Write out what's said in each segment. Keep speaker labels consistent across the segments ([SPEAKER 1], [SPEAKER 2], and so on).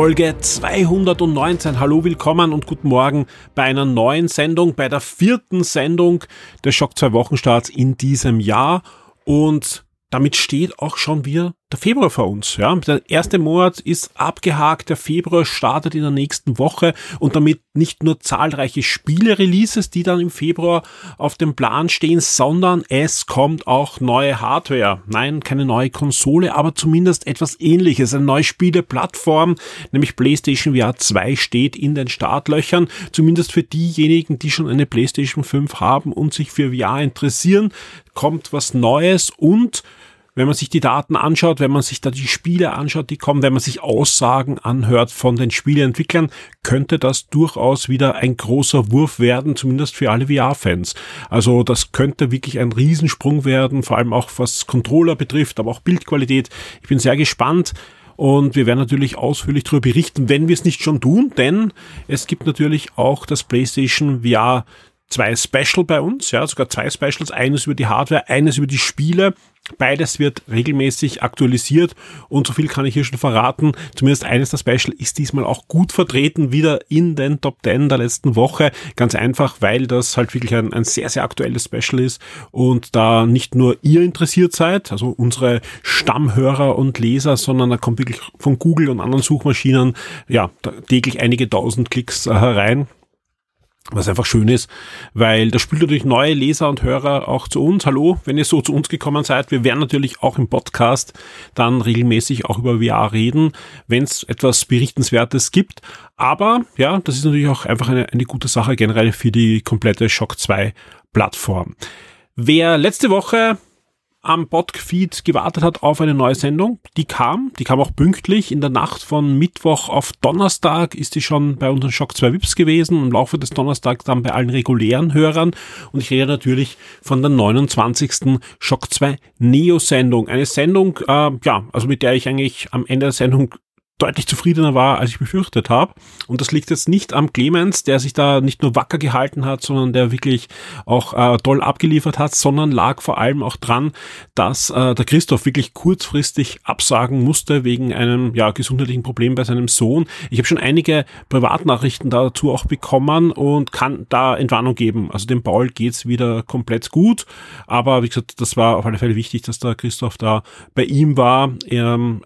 [SPEAKER 1] Folge 219. Hallo, willkommen und guten Morgen bei einer neuen Sendung, bei der vierten Sendung des Schock 2 Wochenstarts in diesem Jahr. Und damit steht auch schon wieder der Februar vor uns. Ja, der erste Monat ist abgehakt, der Februar startet in der nächsten Woche und damit nicht nur zahlreiche Spiele-Releases, die dann im Februar auf dem Plan stehen, sondern es kommt auch neue Hardware. Nein, keine neue Konsole, aber zumindest etwas ähnliches. Eine neue Spieleplattform, nämlich PlayStation VR 2 steht in den Startlöchern. Zumindest für diejenigen, die schon eine PlayStation 5 haben und sich für VR interessieren, kommt was Neues und wenn man sich die Daten anschaut, wenn man sich da die Spiele anschaut, die kommen, wenn man sich Aussagen anhört von den Spieleentwicklern, könnte das durchaus wieder ein großer Wurf werden, zumindest für alle VR-Fans. Also das könnte wirklich ein Riesensprung werden, vor allem auch was Controller betrifft, aber auch Bildqualität. Ich bin sehr gespannt. Und wir werden natürlich ausführlich darüber berichten, wenn wir es nicht schon tun, denn es gibt natürlich auch das PlayStation VR zwei Special bei uns, ja, sogar zwei Specials, eines über die Hardware, eines über die Spiele. Beides wird regelmäßig aktualisiert und so viel kann ich hier schon verraten. Zumindest eines der Special ist diesmal auch gut vertreten, wieder in den Top 10 der letzten Woche. Ganz einfach, weil das halt wirklich ein, ein sehr, sehr aktuelles Special ist und da nicht nur ihr interessiert seid, also unsere Stammhörer und Leser, sondern da kommt wirklich von Google und anderen Suchmaschinen, ja, täglich einige tausend Klicks äh, herein was einfach schön ist, weil das spielt natürlich neue Leser und Hörer auch zu uns. Hallo, wenn ihr so zu uns gekommen seid. Wir werden natürlich auch im Podcast dann regelmäßig auch über VR reden, wenn es etwas Berichtenswertes gibt. Aber ja, das ist natürlich auch einfach eine, eine gute Sache generell für die komplette Shock 2 Plattform. Wer letzte Woche am Podfeed gewartet hat auf eine neue Sendung. Die kam, die kam auch pünktlich. In der Nacht von Mittwoch auf Donnerstag ist die schon bei unseren Shock 2 Vips gewesen. Im Laufe des Donnerstags dann bei allen regulären Hörern. Und ich rede natürlich von der 29. Shock 2 Neo Sendung. Eine Sendung, äh, ja, also mit der ich eigentlich am Ende der Sendung deutlich zufriedener war, als ich befürchtet habe. Und das liegt jetzt nicht am Clemens, der sich da nicht nur wacker gehalten hat, sondern der wirklich auch äh, toll abgeliefert hat, sondern lag vor allem auch dran, dass äh, der Christoph wirklich kurzfristig absagen musste wegen einem ja, gesundheitlichen Problem bei seinem Sohn. Ich habe schon einige Privatnachrichten dazu auch bekommen und kann da Entwarnung geben. Also dem Paul geht's wieder komplett gut, aber wie gesagt, das war auf alle Fälle wichtig, dass der Christoph da bei ihm war. Ähm,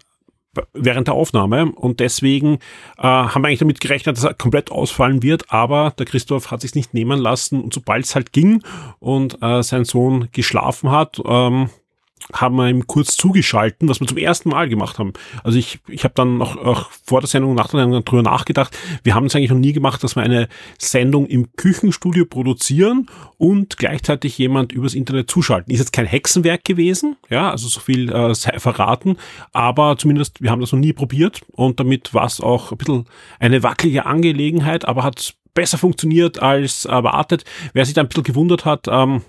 [SPEAKER 1] während der Aufnahme. Und deswegen äh, haben wir eigentlich damit gerechnet, dass er komplett ausfallen wird, aber der Christoph hat sich nicht nehmen lassen. Und sobald es halt ging und äh, sein Sohn geschlafen hat, ähm, haben wir ihm kurz zugeschalten, was wir zum ersten Mal gemacht haben. Also ich, ich habe dann noch auch vor der Sendung, nach der Sendung drüber nachgedacht. Wir haben es eigentlich noch nie gemacht, dass wir eine Sendung im Küchenstudio produzieren und gleichzeitig jemand übers Internet zuschalten. Ist jetzt kein Hexenwerk gewesen, ja, also so viel äh, sei verraten, aber zumindest wir haben das noch nie probiert und damit war es auch ein bisschen eine wackelige Angelegenheit, aber hat besser funktioniert als erwartet. Wer sich da ein bisschen gewundert hat, ähm,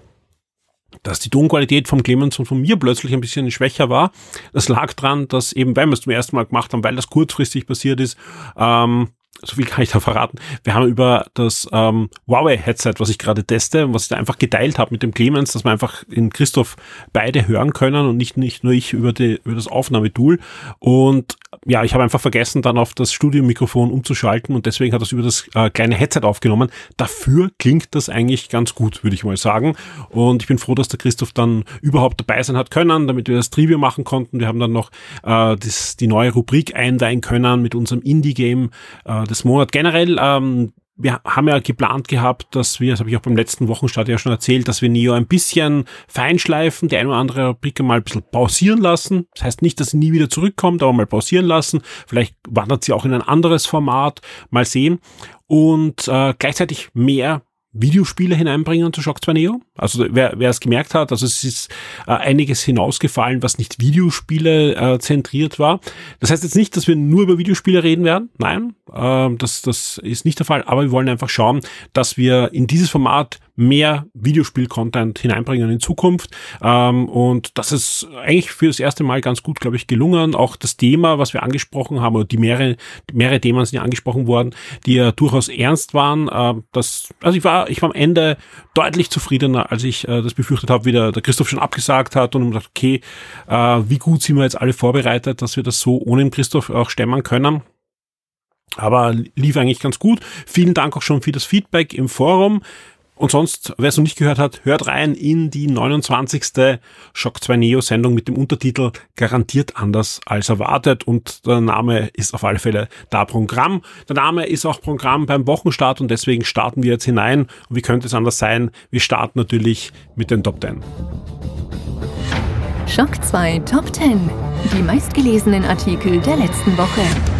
[SPEAKER 1] dass die Tonqualität vom Clemens und von mir plötzlich ein bisschen schwächer war. Das lag dran, dass eben, weil wir es zum ersten Mal gemacht haben, weil das kurzfristig passiert ist, ähm, so viel kann ich da verraten. Wir haben über das ähm, Huawei-Headset, was ich gerade teste, was ich da einfach geteilt habe mit dem Clemens, dass wir einfach in Christoph beide hören können und nicht, nicht nur ich über, die, über das Aufnahmetool. Und ja, ich habe einfach vergessen, dann auf das Studiomikrofon umzuschalten und deswegen hat das über das äh, kleine Headset aufgenommen. Dafür klingt das eigentlich ganz gut, würde ich mal sagen. Und ich bin froh, dass der Christoph dann überhaupt dabei sein hat können, damit wir das Trivia machen konnten. Wir haben dann noch äh, das, die neue Rubrik einweihen können mit unserem Indie-Game äh, des Monats. Generell ähm, wir haben ja geplant gehabt, dass wir, das habe ich auch beim letzten Wochenstart ja schon erzählt, dass wir Neo ein bisschen feinschleifen, die eine oder andere Rubrik mal ein bisschen pausieren lassen. Das heißt nicht, dass sie nie wieder zurückkommt, aber mal pausieren lassen. Vielleicht wandert sie auch in ein anderes Format. Mal sehen. Und äh, gleichzeitig mehr Videospiele hineinbringen zu Shock 2 Neo. Also wer, wer es gemerkt hat, also es ist äh, einiges hinausgefallen, was nicht Videospiele äh, zentriert war. Das heißt jetzt nicht, dass wir nur über Videospiele reden werden. Nein, äh, das, das ist nicht der Fall. Aber wir wollen einfach schauen, dass wir in dieses Format mehr Videospiel-Content hineinbringen in Zukunft. Ähm, und das ist eigentlich für das erste Mal ganz gut, glaube ich, gelungen. Auch das Thema, was wir angesprochen haben, oder die mehrere, mehrere Themen sind ja angesprochen worden, die ja durchaus ernst waren. Äh, das, also ich war, ich war am Ende deutlich zufriedener, als ich äh, das befürchtet habe, wie der, der Christoph schon abgesagt hat und gesagt, okay, äh, wie gut sind wir jetzt alle vorbereitet, dass wir das so ohne den Christoph auch stemmen können. Aber lief eigentlich ganz gut. Vielen Dank auch schon für das Feedback im Forum. Und sonst, wer es noch nicht gehört hat, hört rein in die 29. Shock 2 Neo Sendung mit dem Untertitel Garantiert anders als erwartet. Und der Name ist auf alle Fälle da Programm. Der Name ist auch Programm beim Wochenstart und deswegen starten wir jetzt hinein. Und wie könnte es anders sein? Wir starten natürlich mit den Top 10.
[SPEAKER 2] Shock 2 Top 10. Die meistgelesenen Artikel der letzten Woche.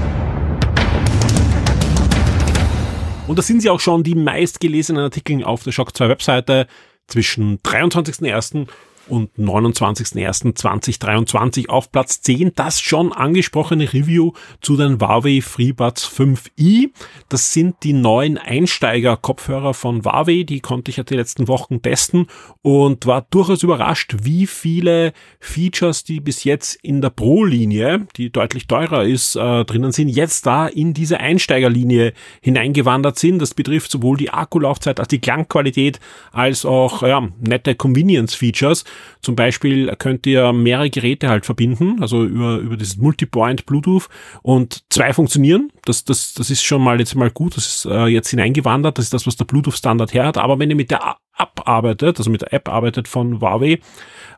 [SPEAKER 1] Und das sind sie auch schon die meistgelesenen Artikel auf der Shock 2 Webseite zwischen 23.01 und 29.01.2023 auf Platz 10 das schon angesprochene Review zu den Huawei FreeBuds 5i. Das sind die neuen Einsteiger-Kopfhörer von Huawei, die konnte ich ja die letzten Wochen testen und war durchaus überrascht, wie viele Features, die bis jetzt in der Pro-Linie, die deutlich teurer ist, äh, drinnen sind, jetzt da in diese Einsteigerlinie hineingewandert sind. Das betrifft sowohl die Akkulaufzeit als die Klangqualität als auch ja, nette Convenience-Features. Zum Beispiel könnt ihr mehrere Geräte halt verbinden, also über, über dieses Multipoint Bluetooth und zwei funktionieren. Das, das, das ist schon mal jetzt mal gut. Das ist äh, jetzt hineingewandert. Das ist das, was der Bluetooth-Standard her hat. Aber wenn ihr mit der App arbeitet, also mit der App arbeitet von Huawei,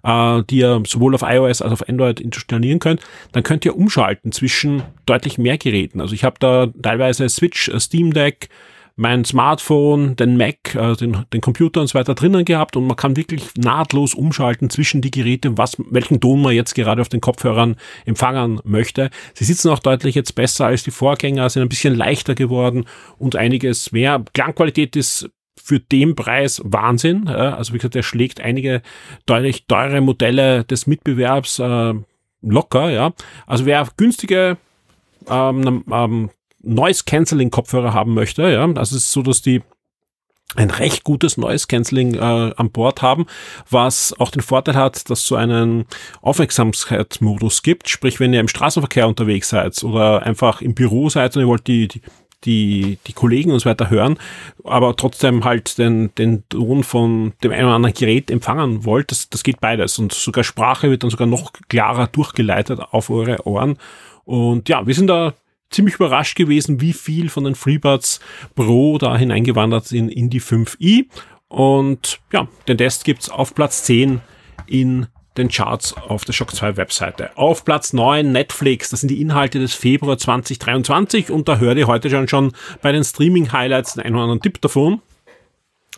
[SPEAKER 1] äh, die ihr sowohl auf iOS als auch auf Android installieren könnt, dann könnt ihr umschalten zwischen deutlich mehr Geräten. Also ich habe da teilweise Switch, äh, Steam Deck, mein Smartphone, den Mac, äh, den, den Computer und so weiter drinnen gehabt und man kann wirklich nahtlos umschalten zwischen die Geräte, was, welchen Ton man jetzt gerade auf den Kopfhörern empfangen möchte. Sie sitzen auch deutlich jetzt besser als die Vorgänger, sind ein bisschen leichter geworden und einiges mehr. Klangqualität ist für den Preis Wahnsinn. Also wie gesagt, er schlägt einige deutlich teure Modelle des Mitbewerbs äh, locker. Ja, also wer günstige ähm, ähm, Noise Cancelling Kopfhörer haben möchte, ja, es ist so, dass die ein recht gutes Noise Cancelling äh, an Bord haben, was auch den Vorteil hat, dass so einen Aufmerksamkeitsmodus gibt. Sprich, wenn ihr im Straßenverkehr unterwegs seid oder einfach im Büro seid und ihr wollt die, die die, die Kollegen und so weiter hören, aber trotzdem halt den, den Ton von dem einen oder anderen Gerät empfangen wollt, das, das geht beides. Und sogar Sprache wird dann sogar noch klarer durchgeleitet auf eure Ohren. Und ja, wir sind da ziemlich überrascht gewesen, wie viel von den FreeBuds Pro da hineingewandert sind in die 5i. Und ja, den Test gibt's auf Platz 10 in den Charts auf der Shock 2 Webseite. Auf Platz 9 Netflix, das sind die Inhalte des Februar 2023 und da hört ihr heute schon, schon bei den Streaming Highlights den einen oder anderen Tipp davon.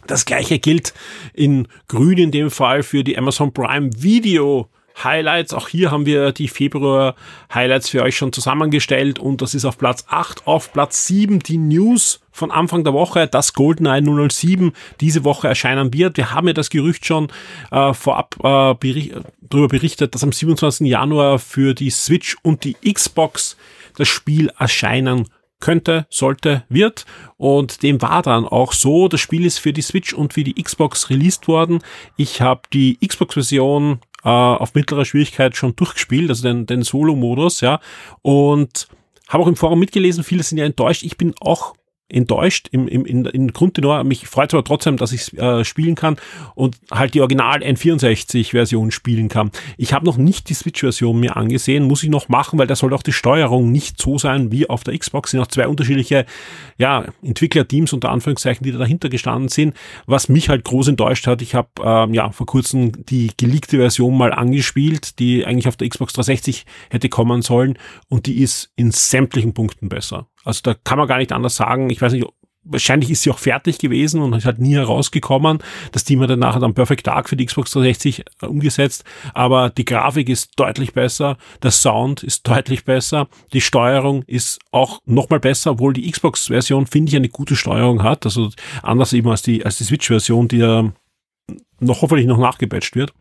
[SPEAKER 1] Das gleiche gilt in grün in dem Fall für die Amazon Prime Video Highlights. Auch hier haben wir die Februar Highlights für euch schon zusammengestellt und das ist auf Platz 8. Auf Platz 7 die News von Anfang der Woche, das GoldenEye 007 diese Woche erscheinen wird. Wir haben ja das Gerücht schon äh, vorab äh, bericht, darüber berichtet, dass am 27. Januar für die Switch und die Xbox das Spiel erscheinen könnte, sollte, wird. Und dem war dann auch so. Das Spiel ist für die Switch und für die Xbox released worden. Ich habe die Xbox-Version äh, auf mittlerer Schwierigkeit schon durchgespielt, also den, den Solo-Modus, ja. Und habe auch im Forum mitgelesen, viele sind ja enttäuscht. Ich bin auch enttäuscht im, im, in, in Grundtenor. Mich freut aber trotzdem, dass ich äh, spielen kann und halt die Original N64-Version spielen kann. Ich habe noch nicht die Switch-Version mir angesehen, muss ich noch machen, weil da soll auch die Steuerung nicht so sein wie auf der Xbox. Sind auch zwei unterschiedliche ja, Entwicklerteams unter Anführungszeichen, die da dahinter gestanden sind. Was mich halt groß enttäuscht hat, ich habe ähm, ja vor kurzem die geleakte Version mal angespielt, die eigentlich auf der Xbox 360 hätte kommen sollen und die ist in sämtlichen Punkten besser. Also da kann man gar nicht anders sagen. Ich weiß nicht, wahrscheinlich ist sie auch fertig gewesen und ist halt nie herausgekommen. Das Team hat dann nachher dann Perfect Dark für die Xbox 360 äh, umgesetzt, aber die Grafik ist deutlich besser, der Sound ist deutlich besser, die Steuerung ist auch nochmal besser, obwohl die Xbox-Version, finde ich, eine gute Steuerung hat, also anders eben als die, als die Switch-Version, die ja noch hoffentlich noch nachgepatcht wird.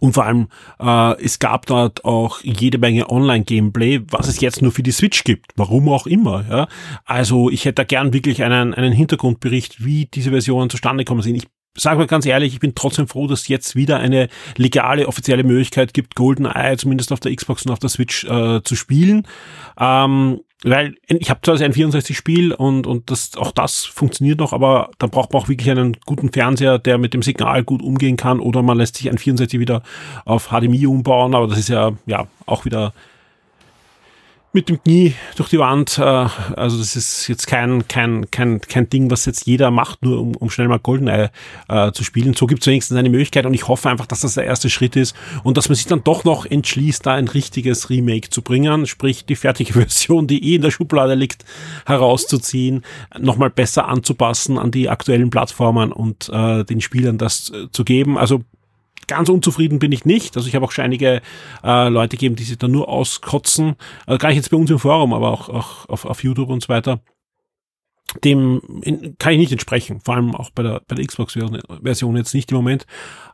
[SPEAKER 1] Und vor allem, äh, es gab dort auch jede Menge Online-Gameplay, was es jetzt nur für die Switch gibt. Warum auch immer. Ja? Also ich hätte da gern wirklich einen, einen Hintergrundbericht, wie diese Versionen zustande kommen sind. Ich sage mal ganz ehrlich, ich bin trotzdem froh, dass jetzt wieder eine legale, offizielle Möglichkeit gibt, GoldenEye zumindest auf der Xbox und auf der Switch äh, zu spielen. Ähm, weil ich habe zwar ein 64-Spiel und, und das, auch das funktioniert noch, aber dann braucht man auch wirklich einen guten Fernseher, der mit dem Signal gut umgehen kann. Oder man lässt sich ein 64 wieder auf HDMI umbauen, aber das ist ja, ja auch wieder mit dem Knie durch die Wand. Äh, also das ist jetzt kein, kein, kein, kein Ding, was jetzt jeder macht, nur um, um schnell mal Goldeneye äh, zu spielen. So gibt es wenigstens eine Möglichkeit und ich hoffe einfach, dass das der erste Schritt ist und dass man sich dann doch noch entschließt, da ein richtiges Remake zu bringen, sprich die fertige Version, die eh in der Schublade liegt, herauszuziehen, nochmal besser anzupassen an die aktuellen Plattformen und äh, den Spielern das äh, zu geben. Also Ganz unzufrieden bin ich nicht. Also ich habe auch schon einige äh, Leute gegeben, die sich da nur auskotzen. Also gar nicht jetzt bei uns im Forum, aber auch, auch auf, auf YouTube und so weiter. Dem in, kann ich nicht entsprechen. Vor allem auch bei der, bei der Xbox-Version jetzt nicht im Moment.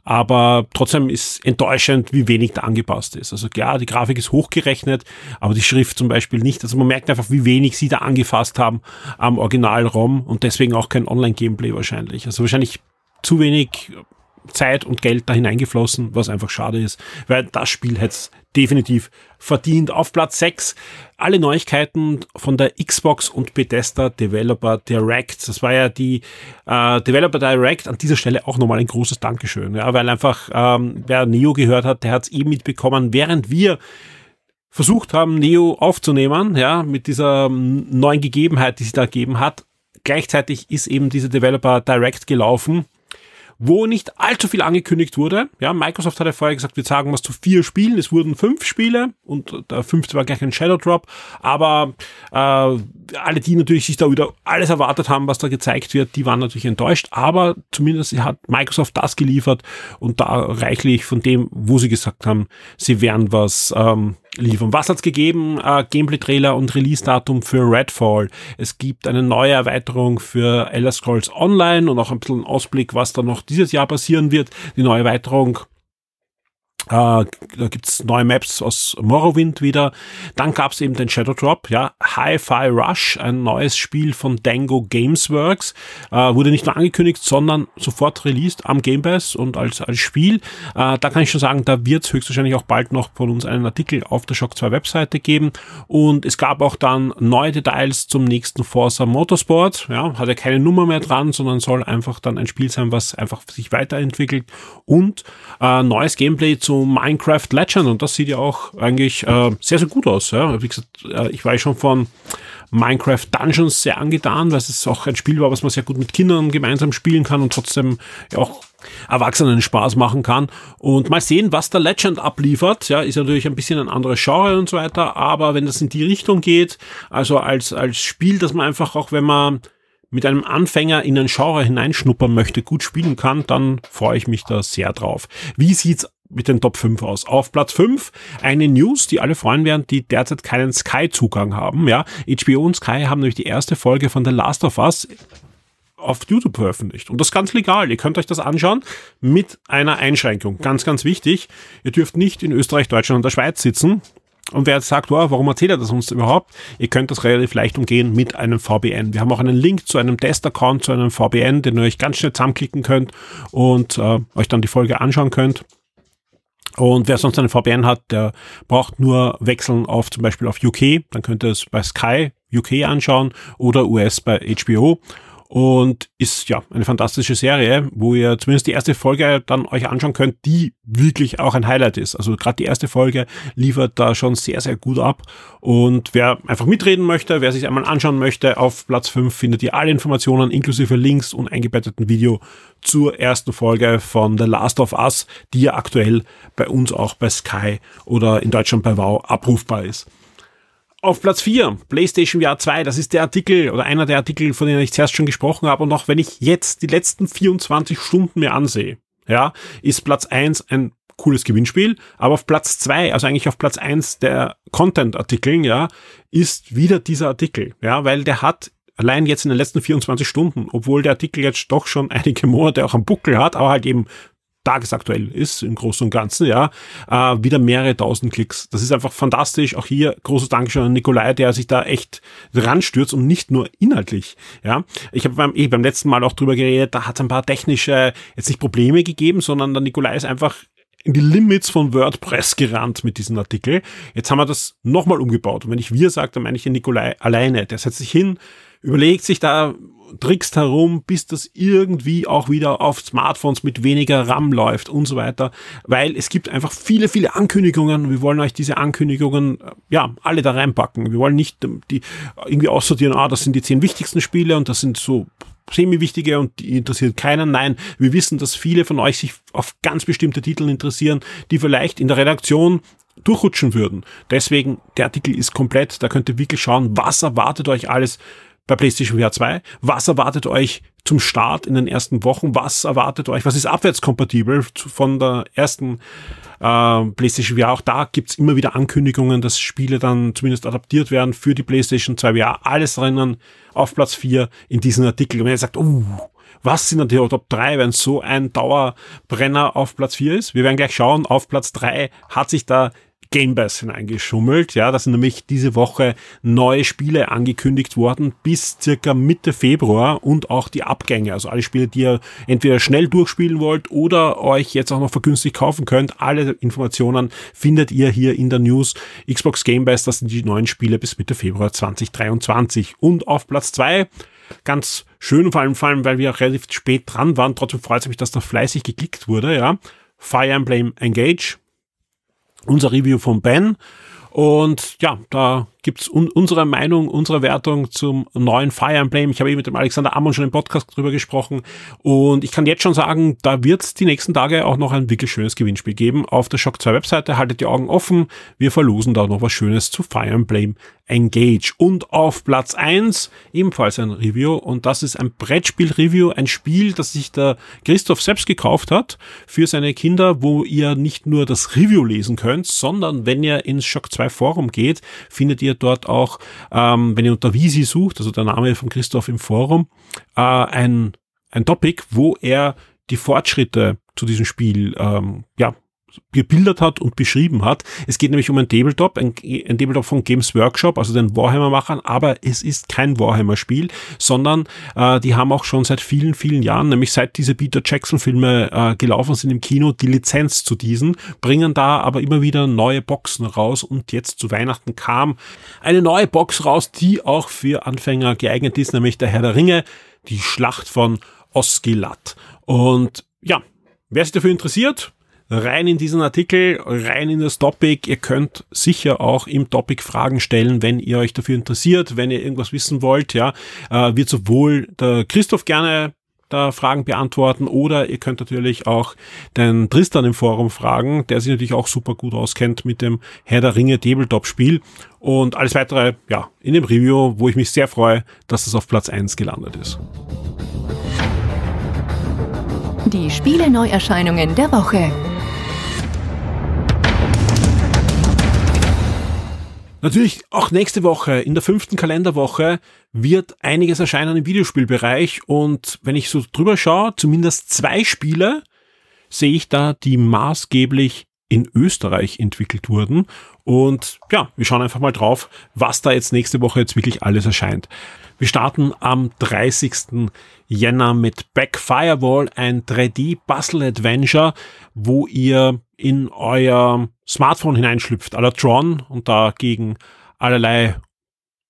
[SPEAKER 1] Aber trotzdem ist enttäuschend, wie wenig da angepasst ist. Also klar, die Grafik ist hochgerechnet, aber die Schrift zum Beispiel nicht. Also man merkt einfach, wie wenig sie da angefasst haben am Original-ROM und deswegen auch kein Online-Gameplay wahrscheinlich. Also wahrscheinlich zu wenig Zeit und Geld da hineingeflossen, was einfach schade ist, weil das Spiel hätte es definitiv verdient. Auf Platz 6 alle Neuigkeiten von der Xbox und Bethesda Developer Direct. Das war ja die äh, Developer Direct. An dieser Stelle auch nochmal ein großes Dankeschön, ja, weil einfach ähm, wer Neo gehört hat, der hat es eben mitbekommen, während wir versucht haben, Neo aufzunehmen, ja, mit dieser neuen Gegebenheit, die sie da gegeben hat. Gleichzeitig ist eben diese Developer Direct gelaufen wo nicht allzu viel angekündigt wurde. Ja, Microsoft hat ja vorher gesagt, wir sagen was zu vier Spielen. Es wurden fünf Spiele und der fünfte war gleich ein Shadow Drop. Aber äh, alle, die natürlich sich da wieder alles erwartet haben, was da gezeigt wird, die waren natürlich enttäuscht. Aber zumindest hat Microsoft das geliefert und da reichlich von dem, wo sie gesagt haben, sie werden was ähm, liefern. Was hat's gegeben? Äh, Gameplay-Trailer und Release-Datum für Redfall. Es gibt eine neue Erweiterung für Elder Scrolls Online und auch ein bisschen Ausblick, was da noch dieses Jahr passieren wird. Die neue Erweiterung Uh, da gibt's neue Maps aus Morrowind wieder. Dann gab's eben den Shadow Drop, ja, Hi-Fi Rush, ein neues Spiel von Dango Gamesworks. Uh, wurde nicht nur angekündigt, sondern sofort released am Game Pass und als, als Spiel. Uh, da kann ich schon sagen, da wird's höchstwahrscheinlich auch bald noch von uns einen Artikel auf der Shock 2 Webseite geben. Und es gab auch dann neue Details zum nächsten Forza Motorsport. Ja, hat ja keine Nummer mehr dran, sondern soll einfach dann ein Spiel sein, was einfach sich weiterentwickelt. Und neues Gameplay zu zu Minecraft Legend und das sieht ja auch eigentlich äh, sehr, sehr gut aus. Ja. Wie gesagt, äh, ich war schon von Minecraft Dungeons sehr angetan, weil es auch ein Spiel war, was man sehr gut mit Kindern gemeinsam spielen kann und trotzdem ja auch Erwachsenen Spaß machen kann. Und mal sehen, was der Legend abliefert. Ja, ist natürlich ein bisschen ein anderes Genre und so weiter, aber wenn das in die Richtung geht, also als, als Spiel, dass man einfach auch, wenn man mit einem Anfänger in ein Genre hineinschnuppern möchte, gut spielen kann, dann freue ich mich da sehr drauf. Wie sieht's mit den Top 5 aus. Auf Platz 5 eine News, die alle freuen werden, die derzeit keinen Sky-Zugang haben. Ja, HBO und Sky haben nämlich die erste Folge von The Last of Us auf YouTube veröffentlicht. Und das ganz legal. Ihr könnt euch das anschauen mit einer Einschränkung. Ganz, ganz wichtig. Ihr dürft nicht in Österreich, Deutschland und der Schweiz sitzen. Und wer jetzt sagt, wow, warum erzählt er das uns überhaupt? Ihr könnt das relativ leicht umgehen mit einem VPN. Wir haben auch einen Link zu einem Test-Account, zu einem VPN, den ihr euch ganz schnell zusammenklicken könnt und äh, euch dann die Folge anschauen könnt. Und wer sonst einen VPN hat, der braucht nur wechseln auf zum Beispiel auf UK. Dann könnt ihr es bei Sky UK anschauen oder US bei HBO und ist ja eine fantastische Serie, wo ihr zumindest die erste Folge dann euch anschauen könnt, die wirklich auch ein Highlight ist. Also gerade die erste Folge liefert da schon sehr, sehr gut ab. Und wer einfach mitreden möchte, wer sich einmal anschauen möchte, auf Platz 5 findet ihr alle Informationen inklusive Links und eingebetteten Video zur ersten Folge von The Last of Us, die ja aktuell bei uns auch bei Sky oder in Deutschland bei Wow abrufbar ist. Auf Platz 4, PlayStation VR 2, das ist der Artikel oder einer der Artikel, von denen ich zuerst schon gesprochen habe. Und auch wenn ich jetzt die letzten 24 Stunden mir ansehe, ja, ist Platz 1 ein cooles Gewinnspiel. Aber auf Platz 2, also eigentlich auf Platz 1 der Content-Artikeln, ja, ist wieder dieser Artikel, ja, weil der hat allein jetzt in den letzten 24 Stunden, obwohl der Artikel jetzt doch schon einige Monate auch am Buckel hat, aber halt eben tagesaktuell ist im Großen und Ganzen, ja, äh, wieder mehrere tausend Klicks. Das ist einfach fantastisch. Auch hier großes Dankeschön an Nikolai, der sich da echt ranstürzt und nicht nur inhaltlich. Ja, ich habe beim, eh beim letzten Mal auch drüber geredet, da hat es ein paar technische jetzt nicht Probleme gegeben, sondern der Nikolai ist einfach in die Limits von WordPress gerannt mit diesem Artikel. Jetzt haben wir das nochmal umgebaut. Und wenn ich wir sage, dann meine ich den Nikolai alleine. Der setzt sich hin, überlegt sich da trickst herum, bis das irgendwie auch wieder auf Smartphones mit weniger RAM läuft und so weiter, weil es gibt einfach viele, viele Ankündigungen. Wir wollen euch diese Ankündigungen, ja, alle da reinpacken. Wir wollen nicht die irgendwie aussortieren, ah, das sind die zehn wichtigsten Spiele und das sind so semi-wichtige und die interessiert keinen. Nein, wir wissen, dass viele von euch sich auf ganz bestimmte Titel interessieren, die vielleicht in der Redaktion durchrutschen würden. Deswegen, der Artikel ist komplett, da könnt ihr wirklich schauen, was erwartet euch alles bei PlayStation VR 2? Was erwartet euch zum Start in den ersten Wochen? Was erwartet euch? Was ist abwärtskompatibel von der ersten äh, PlayStation VR? Auch da gibt's immer wieder Ankündigungen, dass Spiele dann zumindest adaptiert werden für die PlayStation 2 VR. Alles drinnen auf Platz 4 in diesem Artikel. Und wenn ihr sagt, uh, was sind dann die Top 3, wenn so ein Dauerbrenner auf Platz 4 ist? Wir werden gleich schauen. Auf Platz 3 hat sich da Game Pass hineingeschummelt. Ja, da sind nämlich diese Woche neue Spiele angekündigt worden bis circa Mitte Februar und auch die Abgänge. Also alle Spiele, die ihr entweder schnell durchspielen wollt oder euch jetzt auch noch vergünstigt kaufen könnt. Alle Informationen findet ihr hier in der News. Xbox Game Pass, das sind die neuen Spiele bis Mitte Februar 2023. Und auf Platz zwei ganz schön, vor allem, vor allem, weil wir auch relativ spät dran waren. Trotzdem freut es mich, dass da fleißig geklickt wurde, ja. Fire Emblem Engage unser Review von Ben. Und ja, da gibt's un unsere Meinung, unsere Wertung zum neuen Fire Emblem. Ich habe eben mit dem Alexander Ammon schon im Podcast drüber gesprochen. Und ich kann jetzt schon sagen, da wird's die nächsten Tage auch noch ein wirklich schönes Gewinnspiel geben. Auf der Shock 2 Webseite haltet die Augen offen. Wir verlosen da noch was Schönes zu Fire Emblem Engage. Und auf Platz eins ebenfalls ein Review und das ist ein Brettspiel-Review, ein Spiel, das sich der Christoph selbst gekauft hat für seine Kinder, wo ihr nicht nur das Review lesen könnt, sondern wenn ihr ins Shock 2 Forum geht, findet ihr dort auch, ähm, wenn ihr unter Visi sucht, also der Name von Christoph im Forum, äh, ein, ein Topic, wo er die Fortschritte zu diesem Spiel ähm, ja, gebildert hat und beschrieben hat. Es geht nämlich um ein Tabletop, ein, ein Tabletop von Games Workshop, also den Warhammer-Machern, aber es ist kein Warhammer-Spiel, sondern äh, die haben auch schon seit vielen, vielen Jahren, nämlich seit diese Peter Jackson-Filme äh, gelaufen sind im Kino, die Lizenz zu diesen, bringen da aber immer wieder neue Boxen raus und jetzt zu Weihnachten kam eine neue Box raus, die auch für Anfänger geeignet ist, nämlich der Herr der Ringe, die Schlacht von Osgiliath. Und ja, wer sich dafür interessiert, rein in diesen Artikel, rein in das Topic. Ihr könnt sicher auch im Topic Fragen stellen, wenn ihr euch dafür interessiert, wenn ihr irgendwas wissen wollt. Ja, äh, wird sowohl der Christoph gerne da Fragen beantworten oder ihr könnt natürlich auch den Tristan im Forum fragen, der sich natürlich auch super gut auskennt mit dem Herr der Ringe Tabletop Spiel und alles weitere, ja, in dem Review, wo ich mich sehr freue, dass es auf Platz 1 gelandet ist.
[SPEAKER 2] Die Spiele Neuerscheinungen der Woche.
[SPEAKER 1] Natürlich auch nächste Woche, in der fünften Kalenderwoche, wird einiges erscheinen im Videospielbereich und wenn ich so drüber schaue, zumindest zwei Spiele sehe ich da, die maßgeblich in Österreich entwickelt wurden. Und ja, wir schauen einfach mal drauf, was da jetzt nächste Woche jetzt wirklich alles erscheint. Wir starten am 30. Jänner mit Back Firewall, ein 3D Puzzle Adventure, wo ihr in euer Smartphone hineinschlüpft, la Tron und dagegen allerlei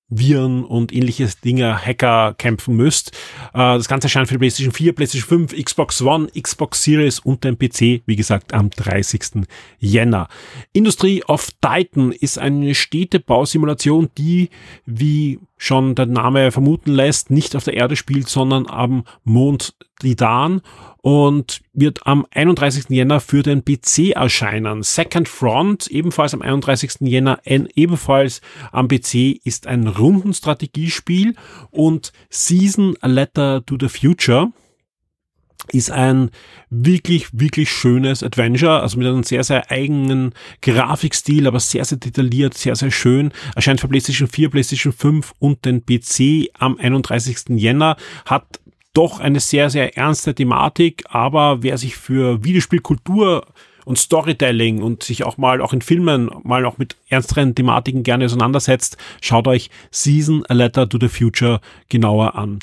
[SPEAKER 1] Viren und ähnliches Dinge, Hacker kämpfen müsst. Äh, das Ganze erscheint für die PlayStation 4, PlayStation 5, Xbox One, Xbox Series und den PC, wie gesagt, am 30. Jänner. Industry of Titan ist eine Städtebausimulation, die wie schon der Name vermuten lässt, nicht auf der Erde spielt, sondern am Mond Tridan und wird am 31. Jänner für den PC erscheinen. Second Front, ebenfalls am 31. Jänner, ebenfalls am PC, ist ein Rundenstrategiespiel und Season A Letter to the Future ist ein wirklich, wirklich schönes Adventure, also mit einem sehr, sehr eigenen Grafikstil, aber sehr, sehr detailliert, sehr, sehr schön. Erscheint für PlayStation 4, PlayStation 5 und den PC am 31. Jänner, hat doch eine sehr, sehr ernste Thematik, aber wer sich für Videospielkultur und Storytelling und sich auch mal auch in Filmen mal auch mit ernsteren Thematiken gerne auseinandersetzt, schaut euch Season A Letter to the Future genauer an.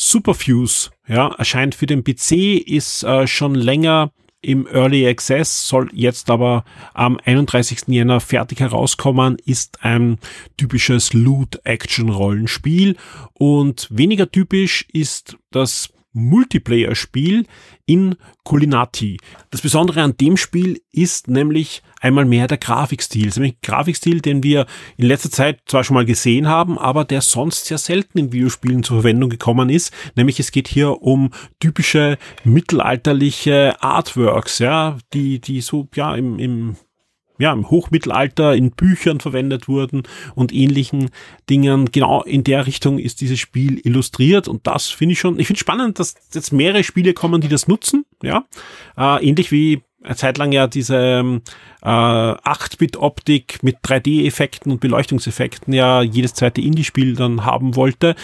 [SPEAKER 1] Superfuse, ja, erscheint für den PC, ist äh, schon länger im Early Access, soll jetzt aber am 31. Jänner fertig herauskommen, ist ein typisches Loot-Action-Rollenspiel und weniger typisch ist das Multiplayer-Spiel in Culinati. Das Besondere an dem Spiel ist nämlich einmal mehr der Grafikstil. Nämlich ein Grafikstil, den wir in letzter Zeit zwar schon mal gesehen haben, aber der sonst sehr selten in Videospielen zur Verwendung gekommen ist. Nämlich es geht hier um typische mittelalterliche Artworks, ja, die, die so, ja, im, im ja, im Hochmittelalter in Büchern verwendet wurden und ähnlichen Dingen. Genau in der Richtung ist dieses Spiel illustriert und das finde ich schon, ich finde spannend, dass jetzt mehrere Spiele kommen, die das nutzen, ja, äh, ähnlich wie eine Zeit lang ja diese ähm, äh, 8-Bit-Optik mit 3D-Effekten und Beleuchtungseffekten ja jedes zweite Indie-Spiel dann haben wollte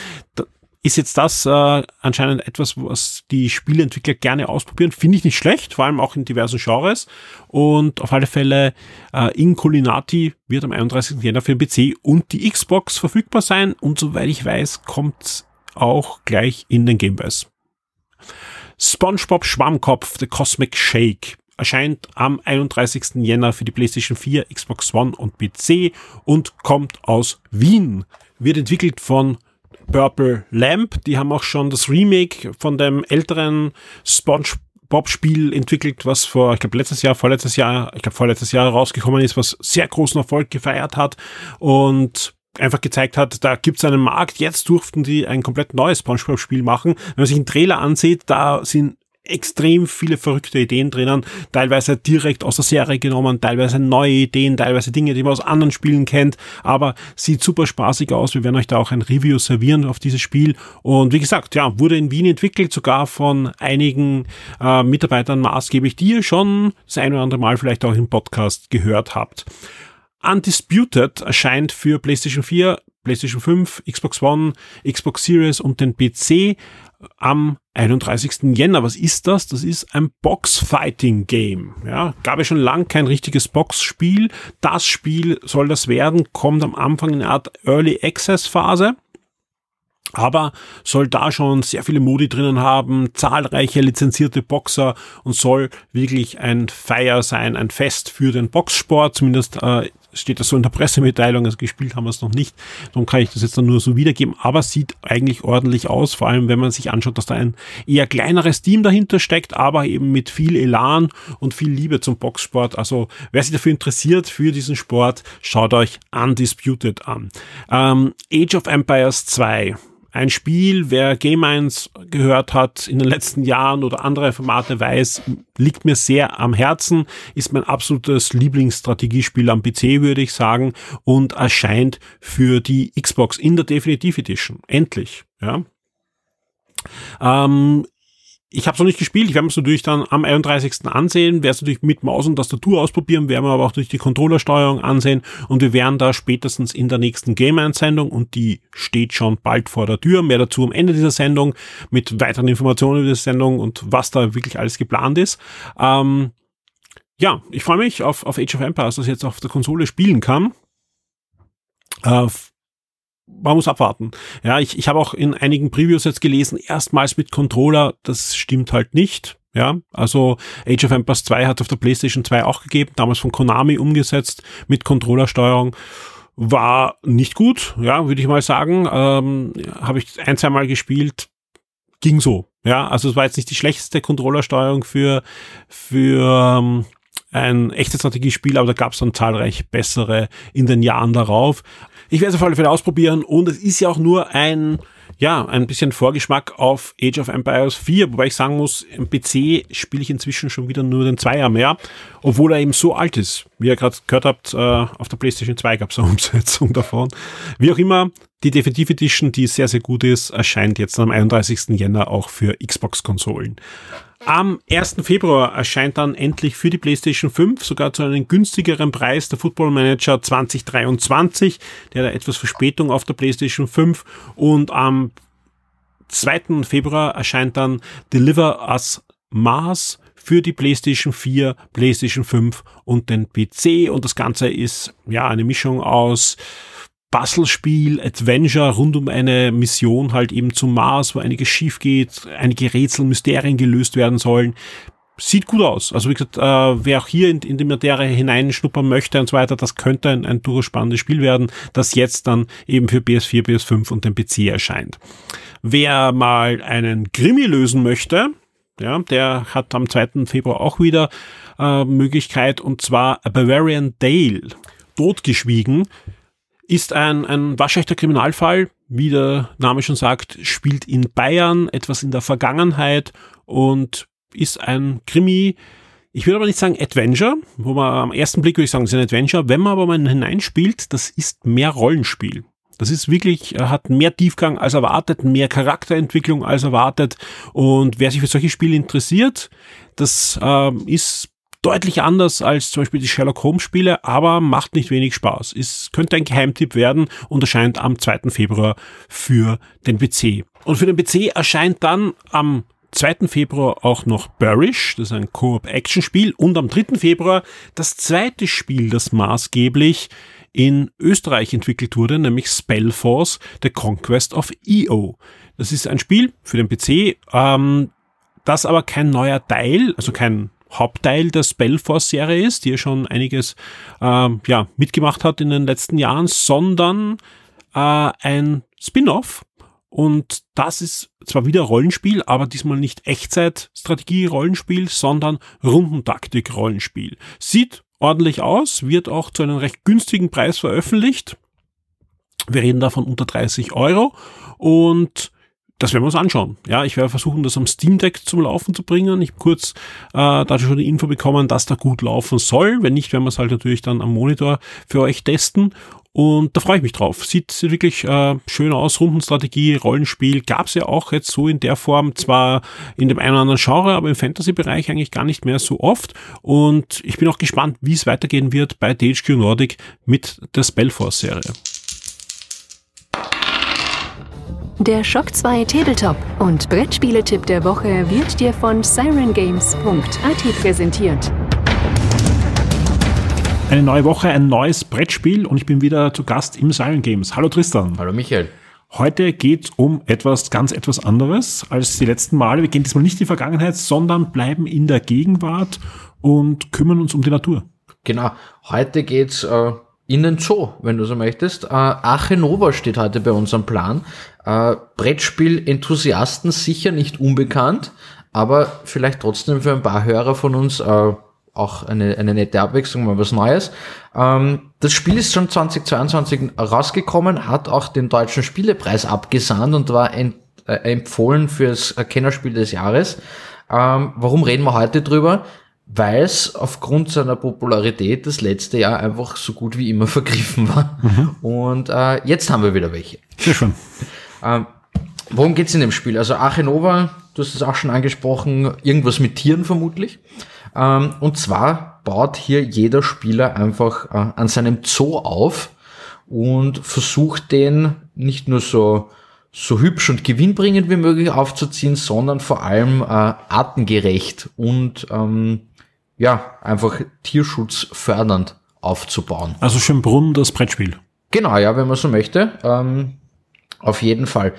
[SPEAKER 1] ist jetzt das äh, anscheinend etwas, was die Spieleentwickler gerne ausprobieren. Finde ich nicht schlecht, vor allem auch in diversen Genres. Und auf alle Fälle äh, in Culinati wird am 31. Jänner für den PC und die Xbox verfügbar sein. Und soweit ich weiß, kommt auch gleich in den Game Pass. SpongeBob Schwammkopf, The Cosmic Shake erscheint am 31. Jänner für die PlayStation 4, Xbox One und PC und kommt aus Wien. Wird entwickelt von Purple Lamp. Die haben auch schon das Remake von dem älteren SpongeBob-Spiel entwickelt, was vor, ich glaube, letztes Jahr, vorletztes Jahr, ich glaube, vorletztes Jahr rausgekommen ist, was sehr großen Erfolg gefeiert hat und einfach gezeigt hat, da gibt es einen Markt, jetzt durften die ein komplett neues SpongeBob-Spiel machen. Wenn man sich einen Trailer ansieht, da sind extrem viele verrückte Ideen drinnen, teilweise direkt aus der Serie genommen, teilweise neue Ideen, teilweise Dinge, die man aus anderen Spielen kennt, aber sieht super spaßig aus. Wir werden euch da auch ein Review servieren auf dieses Spiel und wie gesagt, ja, wurde in Wien entwickelt, sogar von einigen äh, Mitarbeitern maßgeblich, die ihr schon das ein oder andere Mal vielleicht auch im Podcast gehört habt. Undisputed erscheint für PlayStation 4, PlayStation 5, Xbox One, Xbox Series und den PC am 31. Jänner. Was ist das? Das ist ein Box-Fighting-Game. Ja, gab es schon lang kein richtiges Box-Spiel. Das Spiel soll das werden, kommt am Anfang in eine Art Early Access-Phase aber soll da schon sehr viele Modi drinnen haben, zahlreiche lizenzierte Boxer und soll wirklich ein Feier sein, ein Fest für den Boxsport, zumindest äh, steht das so in der Pressemitteilung, also gespielt haben wir es noch nicht, darum kann ich das jetzt dann nur so wiedergeben, aber sieht eigentlich ordentlich aus, vor allem wenn man sich anschaut, dass da ein eher kleineres Team dahinter steckt, aber eben mit viel Elan und viel Liebe zum Boxsport. Also wer sich dafür interessiert, für diesen Sport, schaut euch Undisputed an. Ähm, Age of Empires 2 ein Spiel, wer Game 1 gehört hat in den letzten Jahren oder andere Formate weiß, liegt mir sehr am Herzen, ist mein absolutes Lieblingsstrategiespiel am PC, würde ich sagen, und erscheint für die Xbox in der Definitive Edition. Endlich, ja. Ähm, ich habe es noch nicht gespielt, ich werde es natürlich dann am 31. ansehen, werde es natürlich mit Maus und Tastatur ausprobieren, werden wir aber auch durch die Controllersteuerung ansehen und wir werden da spätestens in der nächsten Game-Einsendung und die steht schon bald vor der Tür. Mehr dazu am Ende dieser Sendung mit weiteren Informationen über die Sendung und was da wirklich alles geplant ist. Ähm, ja, ich freue mich auf, auf Age of Empires, dass ich jetzt auf der Konsole spielen kann. Äh, man muss abwarten. Ja, ich, ich habe auch in einigen Previews jetzt gelesen, erstmals mit Controller, das stimmt halt nicht. Ja, also Age of Empires 2 hat auf der PlayStation 2 auch gegeben, damals von Konami umgesetzt mit Controllersteuerung. War nicht gut, ja, würde ich mal sagen. Ähm, habe ich ein, zwei Mal gespielt, ging so. Ja, also es war jetzt nicht die schlechteste Controllersteuerung für, für ähm, ein echtes Strategiespiel, aber da gab es dann zahlreich bessere in den Jahren darauf. Ich werde es auf alle Fälle ausprobieren und es ist ja auch nur ein ja, ein bisschen Vorgeschmack auf Age of Empires 4, wobei ich sagen muss, im PC spiele ich inzwischen schon wieder nur den Zweier mehr, obwohl er eben so alt ist. Wie ihr gerade gehört habt, äh, auf der PlayStation 2 gab es eine Umsetzung davon. Wie auch immer, die Definitive Edition, die sehr, sehr gut ist, erscheint jetzt am 31. Jänner auch für Xbox-Konsolen. Am 1. Februar erscheint dann endlich für die PlayStation 5 sogar zu einem günstigeren Preis der Football Manager 2023. Der hat etwas Verspätung auf der PlayStation 5 und am 2. Februar erscheint dann Deliver Us Mars für die PlayStation 4, PlayStation 5 und den PC und das Ganze ist ja eine Mischung aus Puzzlespiel, Adventure rund um eine Mission halt eben zum Mars, wo einiges schief geht, einige Rätsel, Mysterien gelöst werden sollen. Sieht gut aus. Also wie gesagt, äh, wer auch hier in, in die Materie hineinschnuppern möchte und so weiter, das könnte ein, ein durchaus spannendes Spiel werden, das jetzt dann eben für PS4, PS5 und den PC erscheint. Wer mal einen Krimi lösen möchte, ja, der hat am 2. Februar auch wieder äh, Möglichkeit und zwar Bavarian Dale. Totgeschwiegen ist ein, ein waschechter Kriminalfall, wie der Name schon sagt, spielt in Bayern, etwas in der Vergangenheit und ist ein Krimi, ich würde aber nicht sagen Adventure, wo man am ersten Blick würde ich sagen, es ist ein Adventure. Wenn man aber mal hineinspielt, das ist mehr Rollenspiel. Das ist wirklich, hat mehr Tiefgang als erwartet, mehr Charakterentwicklung als erwartet. Und wer sich für solche Spiele interessiert, das äh, ist deutlich anders als zum Beispiel die Sherlock Holmes Spiele, aber macht nicht wenig Spaß. Es könnte ein Geheimtipp werden und erscheint am 2. Februar für den PC. Und für den PC erscheint dann am 2. Februar auch noch Burish, das ist ein Koop-Action-Spiel, und am 3. Februar das zweite Spiel, das maßgeblich in Österreich entwickelt wurde, nämlich Spellforce, The Conquest of EO. Das ist ein Spiel für den PC, ähm, das aber kein neuer Teil, also kein Hauptteil der Spellforce-Serie ist, die ja schon einiges äh, ja, mitgemacht hat in den letzten Jahren, sondern äh, ein Spin-off. Und das ist zwar wieder Rollenspiel, aber diesmal nicht Echtzeit-Strategie-Rollenspiel, sondern Rundentaktik-Rollenspiel. Sieht ordentlich aus, wird auch zu einem recht günstigen Preis veröffentlicht. Wir reden davon unter 30 Euro und das werden wir uns anschauen. Ja, ich werde versuchen, das am Steam Deck zum Laufen zu bringen. Ich habe kurz äh, da schon die Info bekommen, dass da gut laufen soll. Wenn nicht, werden wir es halt natürlich dann am Monitor für euch testen. Und da freue ich mich drauf. Sieht, wirklich äh, schön aus. Rundenstrategie, Rollenspiel gab es ja auch jetzt so in der Form, zwar in dem einen oder anderen Genre, aber im Fantasy-Bereich eigentlich gar nicht mehr so oft. Und ich bin auch gespannt, wie es weitergehen wird bei THQ Nordic mit der Spellforce-Serie.
[SPEAKER 2] Der Shock 2 Tabletop und Brettspieletipp der Woche wird dir von sirengames.at präsentiert.
[SPEAKER 1] Eine neue Woche, ein neues Brettspiel und ich bin wieder zu Gast im Siren Games. Hallo Tristan.
[SPEAKER 3] Hallo Michael.
[SPEAKER 1] Heute geht es um etwas ganz etwas anderes als die letzten Male. Wir gehen diesmal nicht in die Vergangenheit, sondern bleiben in der Gegenwart und kümmern uns um die Natur.
[SPEAKER 3] Genau. Heute geht's äh, in den Zoo, wenn du so möchtest. Äh, Ache Nova steht heute bei uns am Plan. Äh, Brettspiel-Enthusiasten sicher nicht unbekannt, aber vielleicht trotzdem für ein paar Hörer von uns äh, auch eine, eine nette Abwechslung, mal was Neues. Ähm, das Spiel ist schon 2022 rausgekommen, hat auch den deutschen Spielepreis abgesandt und war ent, äh, empfohlen fürs Kennerspiel des Jahres. Ähm, warum reden wir heute drüber? Weil es aufgrund seiner Popularität das letzte Jahr einfach so gut wie immer vergriffen war. Mhm. Und äh, jetzt haben wir wieder welche.
[SPEAKER 1] Sehr schön.
[SPEAKER 3] Ähm, worum geht's in dem Spiel? Also Archenova, du hast es auch schon angesprochen, irgendwas mit Tieren vermutlich. Ähm, und zwar baut hier jeder Spieler einfach äh, an seinem Zoo auf und versucht den nicht nur so so hübsch und gewinnbringend wie möglich aufzuziehen, sondern vor allem äh, artengerecht und ähm, ja, einfach Tierschutz fördernd aufzubauen.
[SPEAKER 1] Also Schönbrunn, das Brettspiel.
[SPEAKER 3] Genau, ja, wenn man so möchte. Ähm, auf jeden Fall.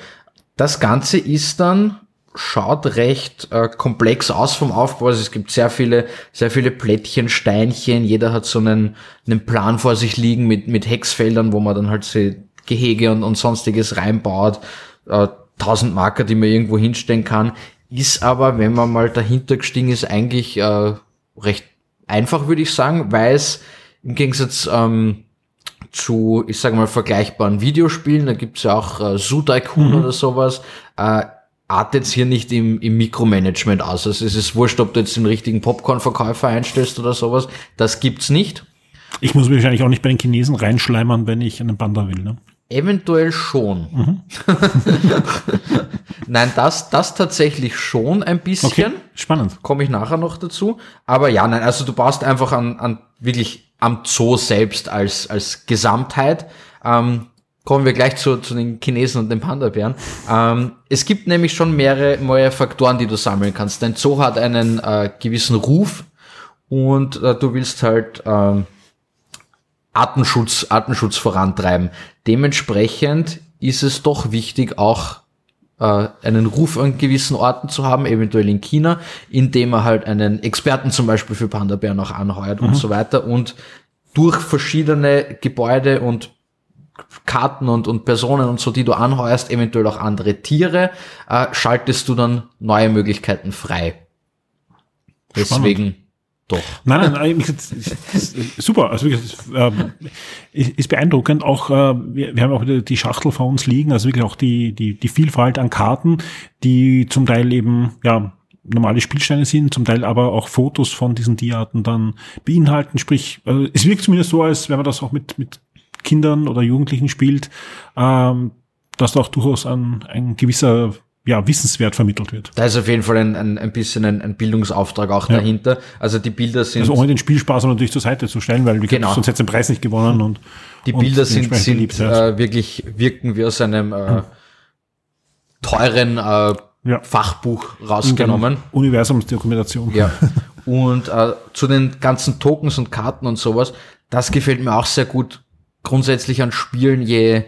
[SPEAKER 3] Das Ganze ist dann, schaut recht äh, komplex aus vom Aufbau. Also es gibt sehr viele, sehr viele Plättchen, Steinchen. Jeder hat so einen, einen Plan vor sich liegen mit, mit Hexfeldern, wo man dann halt so Gehege und, und sonstiges reinbaut. Äh, tausend Marker, die man irgendwo hinstellen kann. Ist aber, wenn man mal dahinter gestiegen ist, eigentlich äh, recht einfach, würde ich sagen, weil es im Gegensatz ähm, zu, ich sage mal, vergleichbaren Videospielen. Da gibt's ja auch äh, Zoo Tycoon oder sowas. Äh, artet hier nicht im, im Mikromanagement aus. Also es ist wurscht, ob du jetzt den richtigen Popcorn-Verkäufer einstellst oder sowas. Das gibt's nicht.
[SPEAKER 1] Ich muss mich wahrscheinlich auch nicht bei den Chinesen reinschleimern, wenn ich einen Panda will. Ne?
[SPEAKER 3] Eventuell schon. Nein, das, das tatsächlich schon ein bisschen.
[SPEAKER 1] Okay, spannend.
[SPEAKER 3] Komme ich nachher noch dazu. Aber ja, nein, also du baust einfach an, an wirklich am Zoo selbst als, als Gesamtheit. Ähm, kommen wir gleich zu, zu den Chinesen und den Panda-Bären. Ähm, es gibt nämlich schon mehrere neue Faktoren, die du sammeln kannst. Dein Zoo hat einen äh, gewissen Ruf und äh, du willst halt ähm, Artenschutz, Artenschutz vorantreiben. Dementsprechend ist es doch wichtig, auch äh, einen Ruf an gewissen Orten zu haben, eventuell in China, indem er halt einen Experten zum Beispiel für Panda-Bären auch anheuert mhm. und so weiter und durch verschiedene Gebäude und Karten und, und Personen und so, die du anheuerst, eventuell auch andere Tiere, äh, schaltest du dann neue Möglichkeiten frei. Deswegen doch.
[SPEAKER 1] Nein, nein, nein super. Also wirklich, ähm, ist beeindruckend. Auch äh, wir, wir haben auch die Schachtel vor uns liegen, also wirklich auch die die die Vielfalt an Karten, die zum Teil eben ja normale Spielsteine sind, zum Teil aber auch Fotos von diesen Tierarten dann beinhalten. Sprich, also es wirkt zumindest so, als wenn man das auch mit mit Kindern oder Jugendlichen spielt, ähm, dass da auch durchaus ein, ein gewisser ja, Wissenswert vermittelt wird.
[SPEAKER 3] Da ist auf jeden Fall ein, ein, ein bisschen ein, ein Bildungsauftrag auch ja. dahinter. Also die Bilder sind.
[SPEAKER 1] Also ohne den Spielspaß natürlich zur Seite zu stellen, weil genau. sonst hätte den Preis nicht gewonnen und.
[SPEAKER 3] Die Bilder und sind, sind geliebt, äh, wirklich, wirken wie aus einem äh, teuren äh, ja. Fachbuch rausgenommen.
[SPEAKER 1] Universumsdokumentation.
[SPEAKER 3] Ja. Und äh, zu den ganzen Tokens und Karten und sowas, das gefällt mir auch sehr gut. Grundsätzlich an Spielen, je,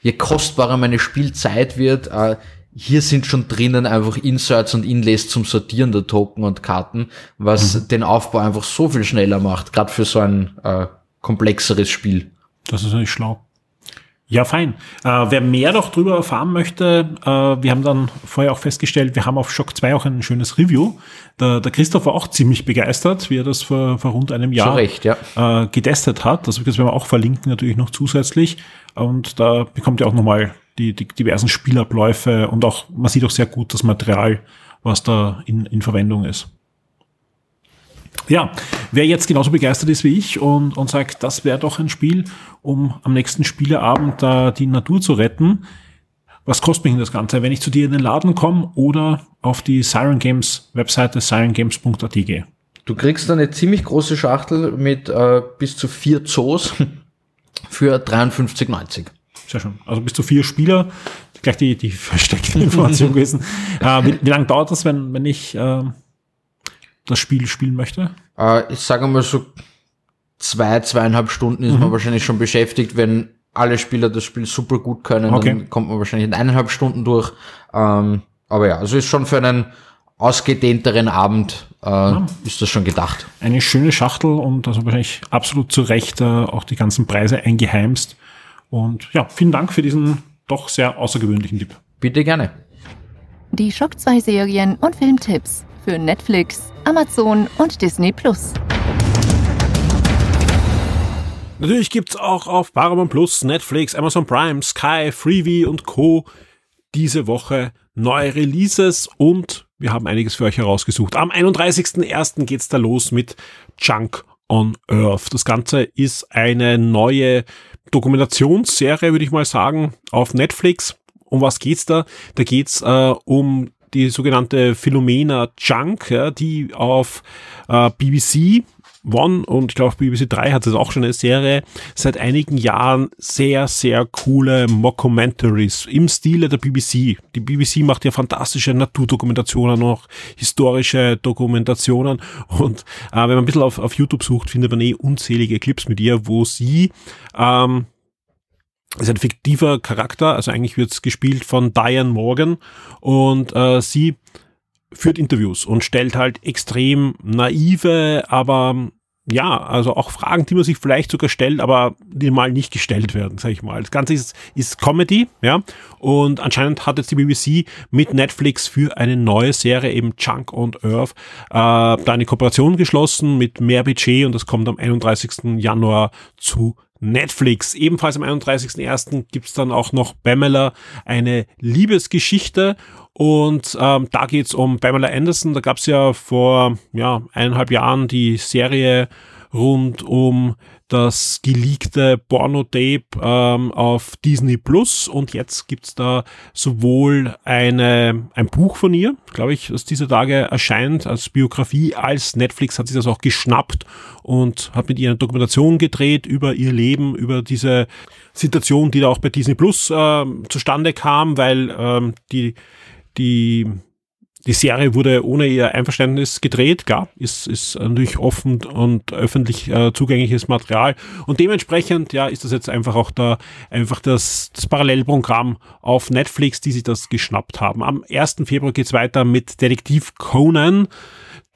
[SPEAKER 3] je kostbarer meine Spielzeit wird, äh, hier sind schon drinnen einfach Inserts und Inlays zum Sortieren der Token und Karten, was mhm. den Aufbau einfach so viel schneller macht, gerade für so ein äh, komplexeres Spiel.
[SPEAKER 1] Das ist natürlich schlau. Ja, fein. Äh, wer mehr noch drüber erfahren möchte, äh, wir haben dann vorher auch festgestellt, wir haben auf Shock 2 auch ein schönes Review. Der, der Christoph war auch ziemlich begeistert, wie er das vor, vor rund einem Jahr
[SPEAKER 3] recht, ja.
[SPEAKER 1] äh, getestet hat. Also das werden wir auch verlinken natürlich noch zusätzlich. Und da bekommt ihr auch nochmal die, die diversen Spielabläufe und auch, man sieht auch sehr gut das Material, was da in, in Verwendung ist. Ja, wer jetzt genauso begeistert ist wie ich und, und sagt, das wäre doch ein Spiel, um am nächsten Spieleabend da die Natur zu retten, was kostet mich denn das Ganze, wenn ich zu dir in den Laden komme oder auf die Siren Games Webseite sirengames.at gehe?
[SPEAKER 3] Du kriegst eine ziemlich große Schachtel mit äh, bis zu vier Zoos für 53,90.
[SPEAKER 1] Sehr schön. Also bis zu vier Spieler. Gleich die, die versteckte Information gewesen. Äh, wie, wie lange dauert das, wenn, wenn ich äh, das Spiel spielen möchte?
[SPEAKER 3] Äh, ich sage mal so zwei, zweieinhalb Stunden ist mhm. man wahrscheinlich schon beschäftigt. Wenn alle Spieler das Spiel super gut können, okay. dann kommt man wahrscheinlich in eineinhalb Stunden durch. Ähm, aber ja, also ist schon für einen ausgedehnteren Abend äh, ja. ist das schon gedacht.
[SPEAKER 1] Eine schöne Schachtel und also wahrscheinlich absolut zu Recht äh, auch die ganzen Preise eingeheimst. Und ja, vielen Dank für diesen doch sehr außergewöhnlichen Tipp.
[SPEAKER 3] Bitte gerne.
[SPEAKER 2] Die Schock 2 Serien und Filmtipps für Netflix, Amazon und Disney Plus.
[SPEAKER 1] Natürlich gibt's auch auf Paramount Plus, Netflix, Amazon Prime, Sky, Freevee und Co. diese Woche neue Releases und wir haben einiges für euch herausgesucht. Am 31.01. geht's da los mit Junk on Earth. Das Ganze ist eine neue Dokumentationsserie, würde ich mal sagen, auf Netflix. Um was geht's da? Da geht's äh, um die sogenannte Philomena Junk, ja, die auf äh, BBC One und ich glaube BBC 3 hat es auch schon eine Serie, seit einigen Jahren. Sehr, sehr coole Mockumentaries im Stile der BBC. Die BBC macht ja fantastische Naturdokumentationen, noch historische Dokumentationen. Und äh, wenn man ein bisschen auf, auf YouTube sucht, findet man eh unzählige Clips mit ihr, wo sie ähm, ist ein fiktiver Charakter, also eigentlich wird es gespielt von Diane Morgan. Und äh, sie führt Interviews und stellt halt extrem naive, aber ja, also auch Fragen, die man sich vielleicht sogar stellt, aber die mal nicht gestellt werden, sag ich mal. Das Ganze ist, ist Comedy, ja, und anscheinend hat jetzt die BBC mit Netflix für eine neue Serie, eben Chunk on Earth, äh, da eine Kooperation geschlossen mit mehr Budget und das kommt am 31. Januar zu Netflix. Ebenfalls am 31.01. gibt's dann auch noch Pamela, eine Liebesgeschichte. Und ähm, da geht's um Pamela Anderson. Da gab's ja vor ja, eineinhalb Jahren die Serie rund um das geleakte Porno-Tape ähm, auf Disney Plus. Und jetzt gibt's da sowohl eine, ein Buch von ihr, glaube ich, das diese Tage erscheint als Biografie, als Netflix hat sich das auch geschnappt und hat mit ihr eine Dokumentation gedreht über ihr Leben, über diese Situation, die da auch bei Disney Plus äh, zustande kam, weil ähm, die die die Serie wurde ohne ihr Einverständnis gedreht, klar, ist, ist natürlich offen und öffentlich äh, zugängliches Material und dementsprechend, ja, ist das jetzt einfach auch da, einfach das, das Parallelprogramm auf Netflix, die sich das geschnappt haben. Am 1. Februar geht's weiter mit Detektiv Conan,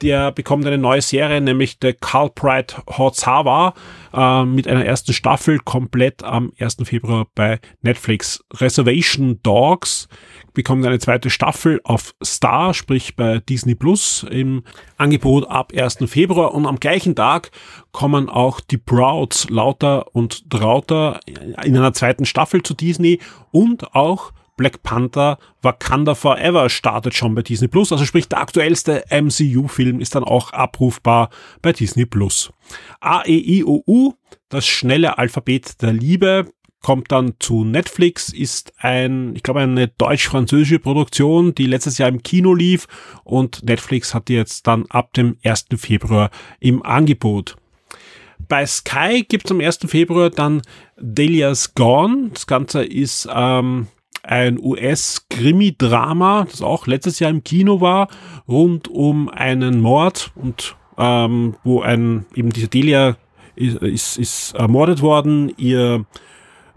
[SPEAKER 1] der bekommt eine neue Serie, nämlich The Culprit Hozawa, äh, mit einer ersten Staffel komplett am 1. Februar bei Netflix. Reservation Dogs bekommt eine zweite Staffel auf Star, sprich bei Disney Plus im Angebot ab 1. Februar und am gleichen Tag kommen auch die Prouds Lauter und Trauter in einer zweiten Staffel zu Disney und auch Black Panther Wakanda Forever startet schon bei Disney Plus. Also sprich, der aktuellste MCU-Film ist dann auch abrufbar bei Disney Plus. A, E, I, O, U, das schnelle Alphabet der Liebe, kommt dann zu Netflix, ist ein, ich glaube, eine deutsch-französische Produktion, die letztes Jahr im Kino lief und Netflix hat die jetzt dann ab dem 1. Februar im Angebot. Bei Sky gibt es am 1. Februar dann Delia's Gone. Das Ganze ist ähm, ein US-Krimi-Drama, das auch letztes Jahr im Kino war, rund um einen Mord und ähm, wo ein eben diese Delia ist, ist, ist ermordet worden, ihr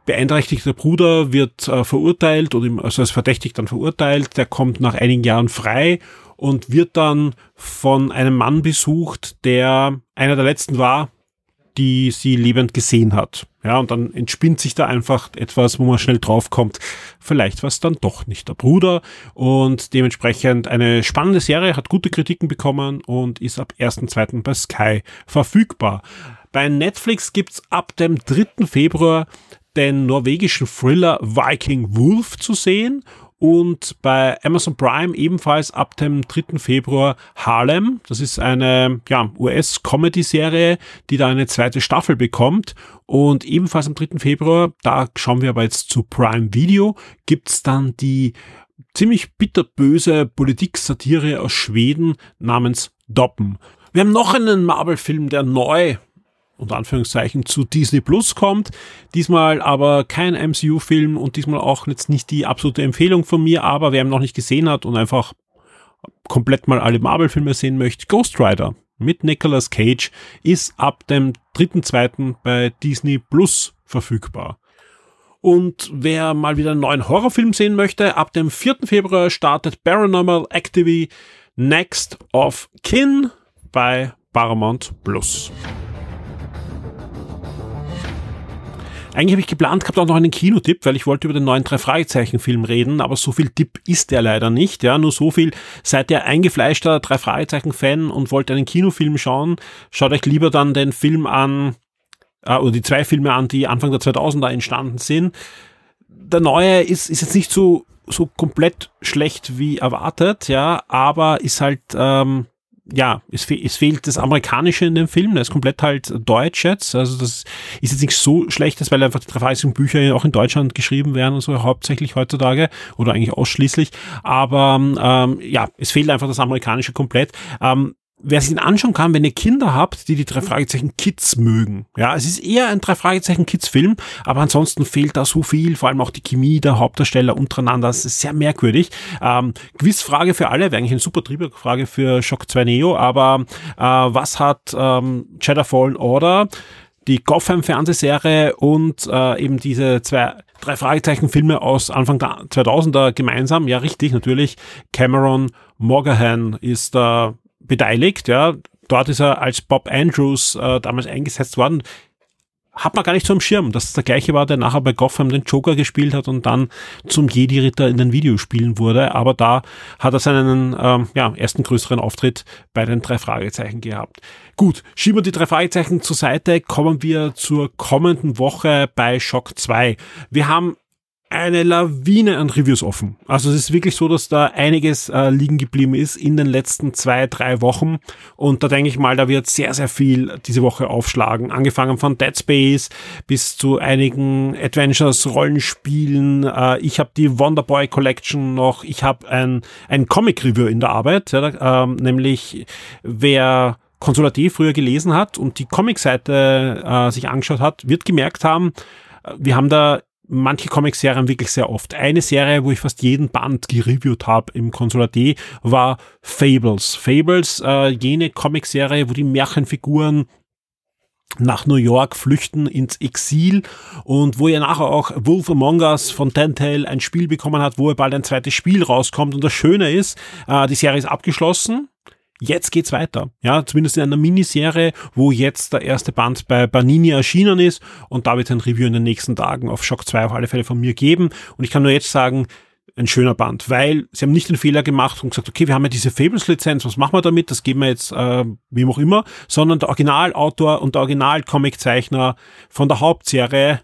[SPEAKER 1] beeinträchtigter Bruder wird äh, verurteilt oder also als verdächtig dann verurteilt, der kommt nach einigen Jahren frei und wird dann von einem Mann besucht, der einer der letzten war, die sie lebend gesehen hat. Ja, und dann entspinnt sich da einfach etwas, wo man schnell draufkommt, vielleicht war es dann doch nicht der Bruder. Und dementsprechend eine spannende Serie, hat gute Kritiken bekommen und ist ab 1.2. bei Sky verfügbar. Bei Netflix gibt's ab dem 3. Februar den norwegischen Thriller Viking Wolf zu sehen und bei Amazon Prime ebenfalls ab dem 3. Februar Harlem. Das ist eine ja, US-Comedy-Serie, die da eine zweite Staffel bekommt. Und ebenfalls am 3. Februar, da schauen wir aber jetzt zu Prime Video, gibt's dann die ziemlich bitterböse Politik-Satire aus Schweden namens Doppen. Wir haben noch einen Marvel-Film, der neu unter Anführungszeichen zu Disney Plus kommt. Diesmal aber kein MCU-Film und diesmal auch jetzt nicht die absolute Empfehlung von mir, aber wer ihn noch nicht gesehen hat und einfach komplett mal alle Marvel-Filme sehen möchte, Ghost Rider mit Nicolas Cage ist ab dem 3.2. bei Disney Plus verfügbar. Und wer mal wieder einen neuen Horrorfilm sehen möchte, ab dem 4. Februar startet Paranormal Activity Next of Kin bei Paramount Plus. Eigentlich habe ich geplant gehabt auch noch einen Kinotipp, weil ich wollte über den neuen Drei-Fragezeichen-Film reden, aber so viel Tipp ist der leider nicht. Ja, nur so viel. Seid ihr eingefleischter Drei-Fragezeichen-Fan und wollt einen Kinofilm schauen, schaut euch lieber dann den Film an, äh, oder die zwei Filme an, die Anfang der 2000er entstanden sind. Der neue ist, ist jetzt nicht so, so komplett schlecht wie erwartet, ja, aber ist halt, ähm, ja, es, fe es fehlt das Amerikanische in dem Film, der ist komplett halt deutsch jetzt, also das ist jetzt nicht so schlecht, weil einfach die drei Bücher auch in Deutschland geschrieben werden und so hauptsächlich heutzutage oder eigentlich ausschließlich, aber ähm, ja, es fehlt einfach das Amerikanische komplett. Ähm, wer sich ihn anschauen kann, wenn ihr Kinder habt, die die drei Fragezeichen Kids mögen. Ja, es ist eher ein drei Fragezeichen Kids Film, aber ansonsten fehlt da so viel, vor allem auch die Chemie der Hauptdarsteller untereinander. Das ist sehr merkwürdig. Ähm, Quizfrage für alle, wäre eigentlich eine super Triebwerkfrage für Shock 2 Neo, aber äh, was hat ähm, Jedi Fallen Order die Gotham Fernsehserie und äh, eben diese zwei drei Fragezeichen Filme aus Anfang der 2000er gemeinsam. Ja, richtig, natürlich. Cameron Morgahan ist da beteiligt. Ja, dort ist er als Bob Andrews äh, damals eingesetzt worden. hat man gar nicht so am Schirm, dass es der gleiche war, der nachher bei Gotham den Joker gespielt hat und dann zum Jedi-Ritter in den Videospielen wurde. Aber da hat er seinen ähm, ja, ersten größeren Auftritt bei den drei Fragezeichen gehabt. Gut, schieben wir die drei Fragezeichen zur Seite, kommen wir zur kommenden Woche bei Shock 2. Wir haben eine Lawine an Reviews offen. Also es ist wirklich so, dass da einiges äh, liegen geblieben ist in den letzten zwei, drei Wochen. Und da denke ich mal, da wird sehr, sehr viel diese Woche aufschlagen. Angefangen von Dead Space bis zu einigen Adventures-Rollenspielen. Äh, ich habe die Wonderboy Collection noch. Ich habe ein, ein Comic-Review in der Arbeit, ja, äh, nämlich wer Consola D früher gelesen hat und die Comic-Seite äh, sich angeschaut hat, wird gemerkt haben, äh, wir haben da manche Comic-Serien wirklich sehr oft. Eine Serie, wo ich fast jeden Band gereviewt habe im Consular D, war Fables. Fables, äh, jene Comic-Serie, wo die Märchenfiguren nach New York flüchten ins Exil und wo er nachher auch Wolf Among Us von Telltale ein Spiel bekommen hat, wo er bald ein zweites Spiel rauskommt. Und das Schöne ist, äh, die Serie ist abgeschlossen jetzt geht's weiter. Ja, zumindest in einer Miniserie, wo jetzt der erste Band bei Banini erschienen ist und da wird ein Review in den nächsten Tagen auf Shock 2 auf alle Fälle von mir geben. Und ich kann nur jetzt sagen, ein schöner Band, weil sie haben nicht den Fehler gemacht und gesagt, okay, wir haben ja diese Fables-Lizenz, was machen wir damit? Das geben wir jetzt äh, wem auch immer, sondern der Originalautor und der Original-Comic-Zeichner von der Hauptserie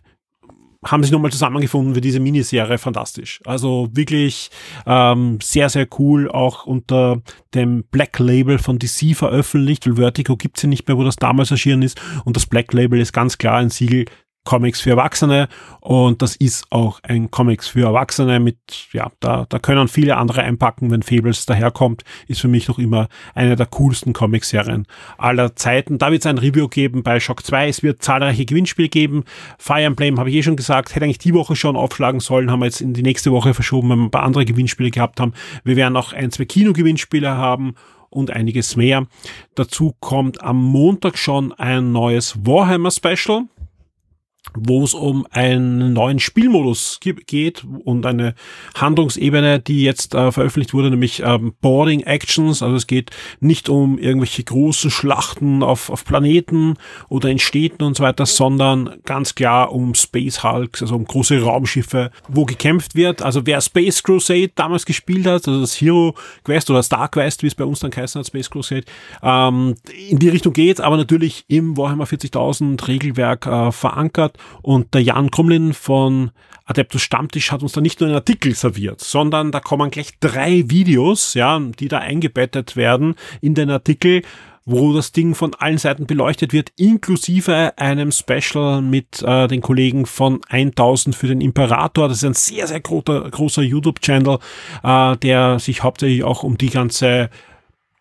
[SPEAKER 1] haben sich nochmal zusammengefunden für diese Miniserie. Fantastisch. Also wirklich ähm, sehr, sehr cool. Auch unter dem Black Label von DC veröffentlicht, weil Vertigo gibt's ja nicht mehr, wo das damals erschienen ist. Und das Black Label ist ganz klar ein Siegel Comics für Erwachsene und das ist auch ein Comics für Erwachsene mit, ja, da, da können viele andere einpacken, wenn Fables daherkommt, ist für mich noch immer eine der coolsten Comicserien aller Zeiten. Da wird es ein Review geben bei Shock 2, es wird zahlreiche Gewinnspiele geben. Fire Emblem habe ich eh schon gesagt, hätte eigentlich die Woche schon aufschlagen sollen, haben wir jetzt in die nächste Woche verschoben, wenn wir ein paar andere Gewinnspiele gehabt haben. Wir werden auch ein, zwei Kino-Gewinnspiele haben und einiges mehr. Dazu kommt am Montag schon ein neues Warhammer Special wo es um einen neuen Spielmodus geht und eine Handlungsebene, die jetzt äh, veröffentlicht wurde, nämlich ähm, Boarding Actions. Also es geht nicht um irgendwelche großen Schlachten auf, auf Planeten oder in Städten und so weiter, sondern ganz klar um Space Hulks, also um große Raumschiffe, wo gekämpft wird. Also wer Space Crusade damals gespielt hat, also das Hero Quest oder Star Quest, wie es bei uns dann geheißen hat, Space Crusade, ähm, in die Richtung geht, aber natürlich im Warhammer 40.000 Regelwerk äh, verankert und der Jan Krumlin von Adeptus Stammtisch hat uns da nicht nur einen Artikel serviert, sondern da kommen gleich drei Videos, ja, die da eingebettet werden in den Artikel, wo das Ding von allen Seiten beleuchtet wird, inklusive einem Special mit äh, den Kollegen von 1000 für den Imperator. Das ist ein sehr, sehr großer, großer YouTube-Channel, äh, der sich hauptsächlich auch um die ganze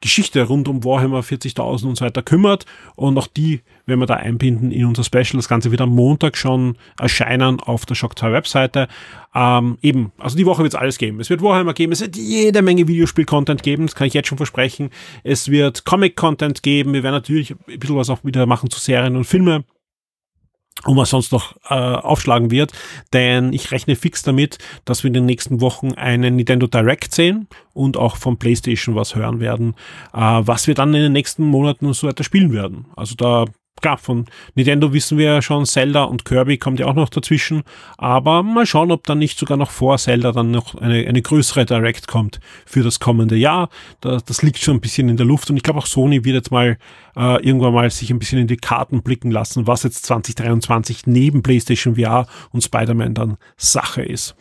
[SPEAKER 1] Geschichte rund um Warhammer 40.000 und so weiter kümmert. Und auch die werden wir da einbinden in unser Special. Das Ganze wird am Montag schon erscheinen auf der Shock 2 Webseite. Ähm, eben, also die Woche wird es alles geben. Es wird Warhammer geben, es wird jede Menge Videospiel-Content geben, das kann ich jetzt schon versprechen. Es wird Comic-Content geben. Wir werden natürlich ein bisschen was auch wieder machen zu Serien und Filmen und was sonst noch äh, aufschlagen wird, denn ich rechne fix damit, dass wir in den nächsten Wochen einen Nintendo Direct sehen und auch von PlayStation was hören werden, äh, was wir dann in den nächsten Monaten und so weiter spielen werden. Also da klar, von Nintendo wissen wir ja schon, Zelda und Kirby kommt ja auch noch dazwischen, aber mal schauen, ob dann nicht sogar noch vor Zelda dann noch eine, eine größere Direct kommt für das kommende Jahr. Das, das liegt schon ein bisschen in der Luft und ich glaube auch Sony wird jetzt mal äh, irgendwann mal sich ein bisschen in die Karten blicken lassen, was jetzt 2023 neben PlayStation VR und Spider-Man dann Sache ist.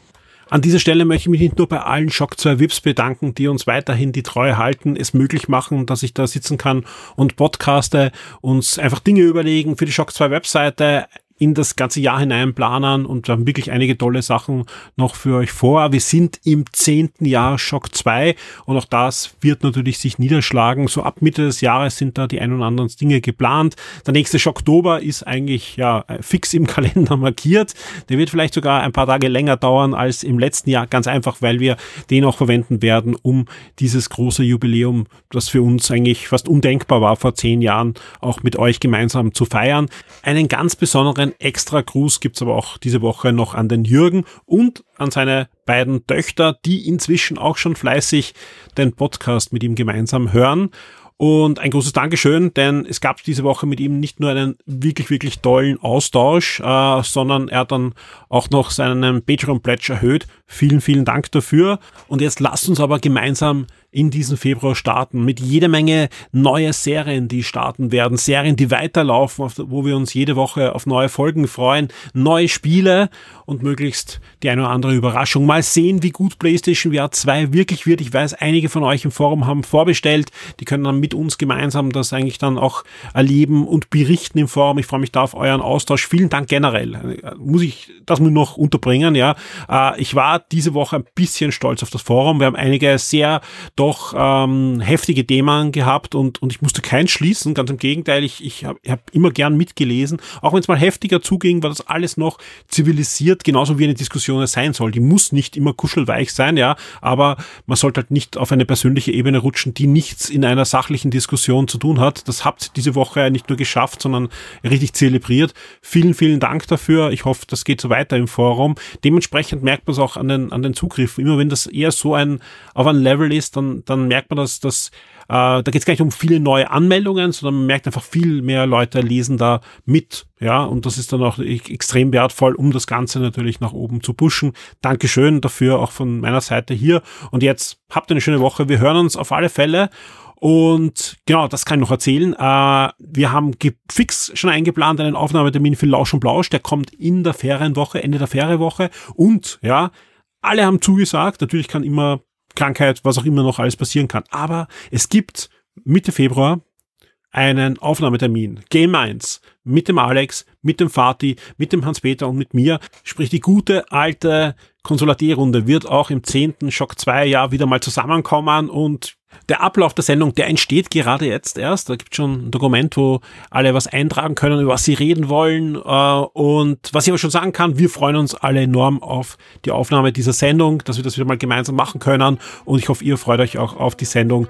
[SPEAKER 1] An dieser Stelle möchte ich mich nicht nur bei allen Shock 2 VIPs bedanken, die uns weiterhin die Treue halten, es möglich machen, dass ich da sitzen kann und podcaste, uns einfach Dinge überlegen für die Shock 2 Webseite, in das ganze Jahr hinein planen und haben wirklich einige tolle Sachen noch für euch vor. Wir sind im zehnten Jahr Shock 2 und auch das wird natürlich sich niederschlagen. So ab Mitte des Jahres sind da die ein oder anderen Dinge geplant. Der nächste Schocktober ist eigentlich ja fix im Kalender markiert. Der wird vielleicht sogar ein paar Tage länger dauern als im letzten Jahr, ganz einfach, weil wir den auch verwenden werden, um dieses große Jubiläum, das für uns eigentlich fast undenkbar war vor zehn Jahren, auch mit euch gemeinsam zu feiern. Einen ganz besonderen einen extra Gruß gibt's aber auch diese Woche noch an den Jürgen und an seine beiden Töchter, die inzwischen auch schon fleißig den Podcast mit ihm gemeinsam hören. Und ein großes Dankeschön, denn es gab diese Woche mit ihm nicht nur einen wirklich, wirklich tollen Austausch, äh, sondern er hat dann auch noch seinen Patreon-Pledge erhöht. Vielen, vielen Dank dafür. Und jetzt lasst uns aber gemeinsam in diesen Februar starten mit jeder Menge neue Serien, die starten werden, Serien, die weiterlaufen, wo wir uns jede Woche auf neue Folgen freuen, neue Spiele und möglichst die eine oder andere Überraschung. Mal sehen, wie gut PlayStation VR 2 wirklich wird. Ich weiß, einige von euch im Forum haben vorbestellt. Die können dann mit uns gemeinsam das eigentlich dann auch erleben und berichten im Forum. Ich freue mich da auf euren Austausch. Vielen Dank generell. Muss ich das nur noch unterbringen, ja. Äh, ich war diese Woche ein bisschen stolz auf das Forum. Wir haben einige sehr doch ähm, heftige Themen gehabt und, und ich musste keins schließen, ganz im Gegenteil, ich, ich habe hab immer gern mitgelesen, auch wenn es mal heftiger zuging, war das alles noch zivilisiert, genauso wie eine Diskussion sein soll. Die muss nicht immer kuschelweich sein, ja, aber man sollte halt nicht auf eine persönliche Ebene rutschen, die nichts in einer sachlichen Diskussion zu tun hat. Das habt diese Woche nicht nur geschafft, sondern richtig zelebriert. Vielen, vielen Dank dafür. Ich hoffe, das geht so weiter im Forum. Dementsprechend merkt man es auch an den, an den Zugriffen. Immer wenn das eher so ein auf ein Level ist, dann dann, merkt man, dass, dass äh, da geht es gar nicht um viele neue Anmeldungen, sondern man merkt einfach viel mehr Leute lesen da mit. Ja, und das ist dann auch e-, extrem wertvoll, um das Ganze natürlich nach oben zu pushen. Dankeschön dafür auch von meiner Seite hier. Und jetzt habt eine schöne Woche. Wir hören uns auf alle Fälle. Und genau, das kann ich noch erzählen. Äh, wir haben fix schon eingeplant einen Aufnahmetermin für Lausch und Blausch. Der kommt in der Ferienwoche, Ende der Ferienwoche. Und ja, alle haben zugesagt. Natürlich kann immer Krankheit, was auch immer noch alles passieren kann. Aber es gibt Mitte Februar einen Aufnahmetermin. Game 1 mit dem Alex, mit dem Fatih, mit dem Hans-Peter und mit mir. Sprich, die gute alte Konsulat-runde wird auch im 10. Schock 2 Jahr wieder mal zusammenkommen und der Ablauf der Sendung, der entsteht gerade jetzt erst. Da gibt schon ein Dokument, wo alle was eintragen können, über was sie reden wollen. Äh, und was ich aber schon sagen kann, wir freuen uns alle enorm auf die Aufnahme dieser Sendung, dass wir das wieder mal gemeinsam machen können. Und ich hoffe, ihr freut euch auch auf die Sendung.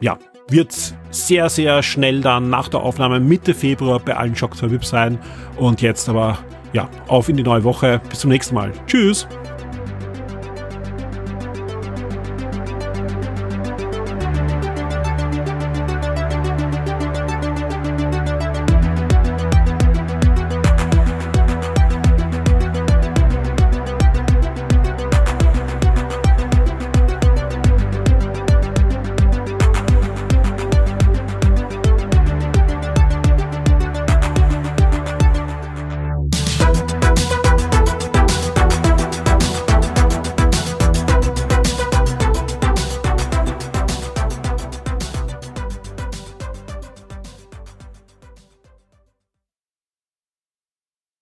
[SPEAKER 1] Ja, wird sehr, sehr schnell dann nach der Aufnahme Mitte Februar bei allen Shock 2 VIP sein. Und jetzt aber, ja, auf in die neue Woche. Bis zum nächsten Mal. Tschüss.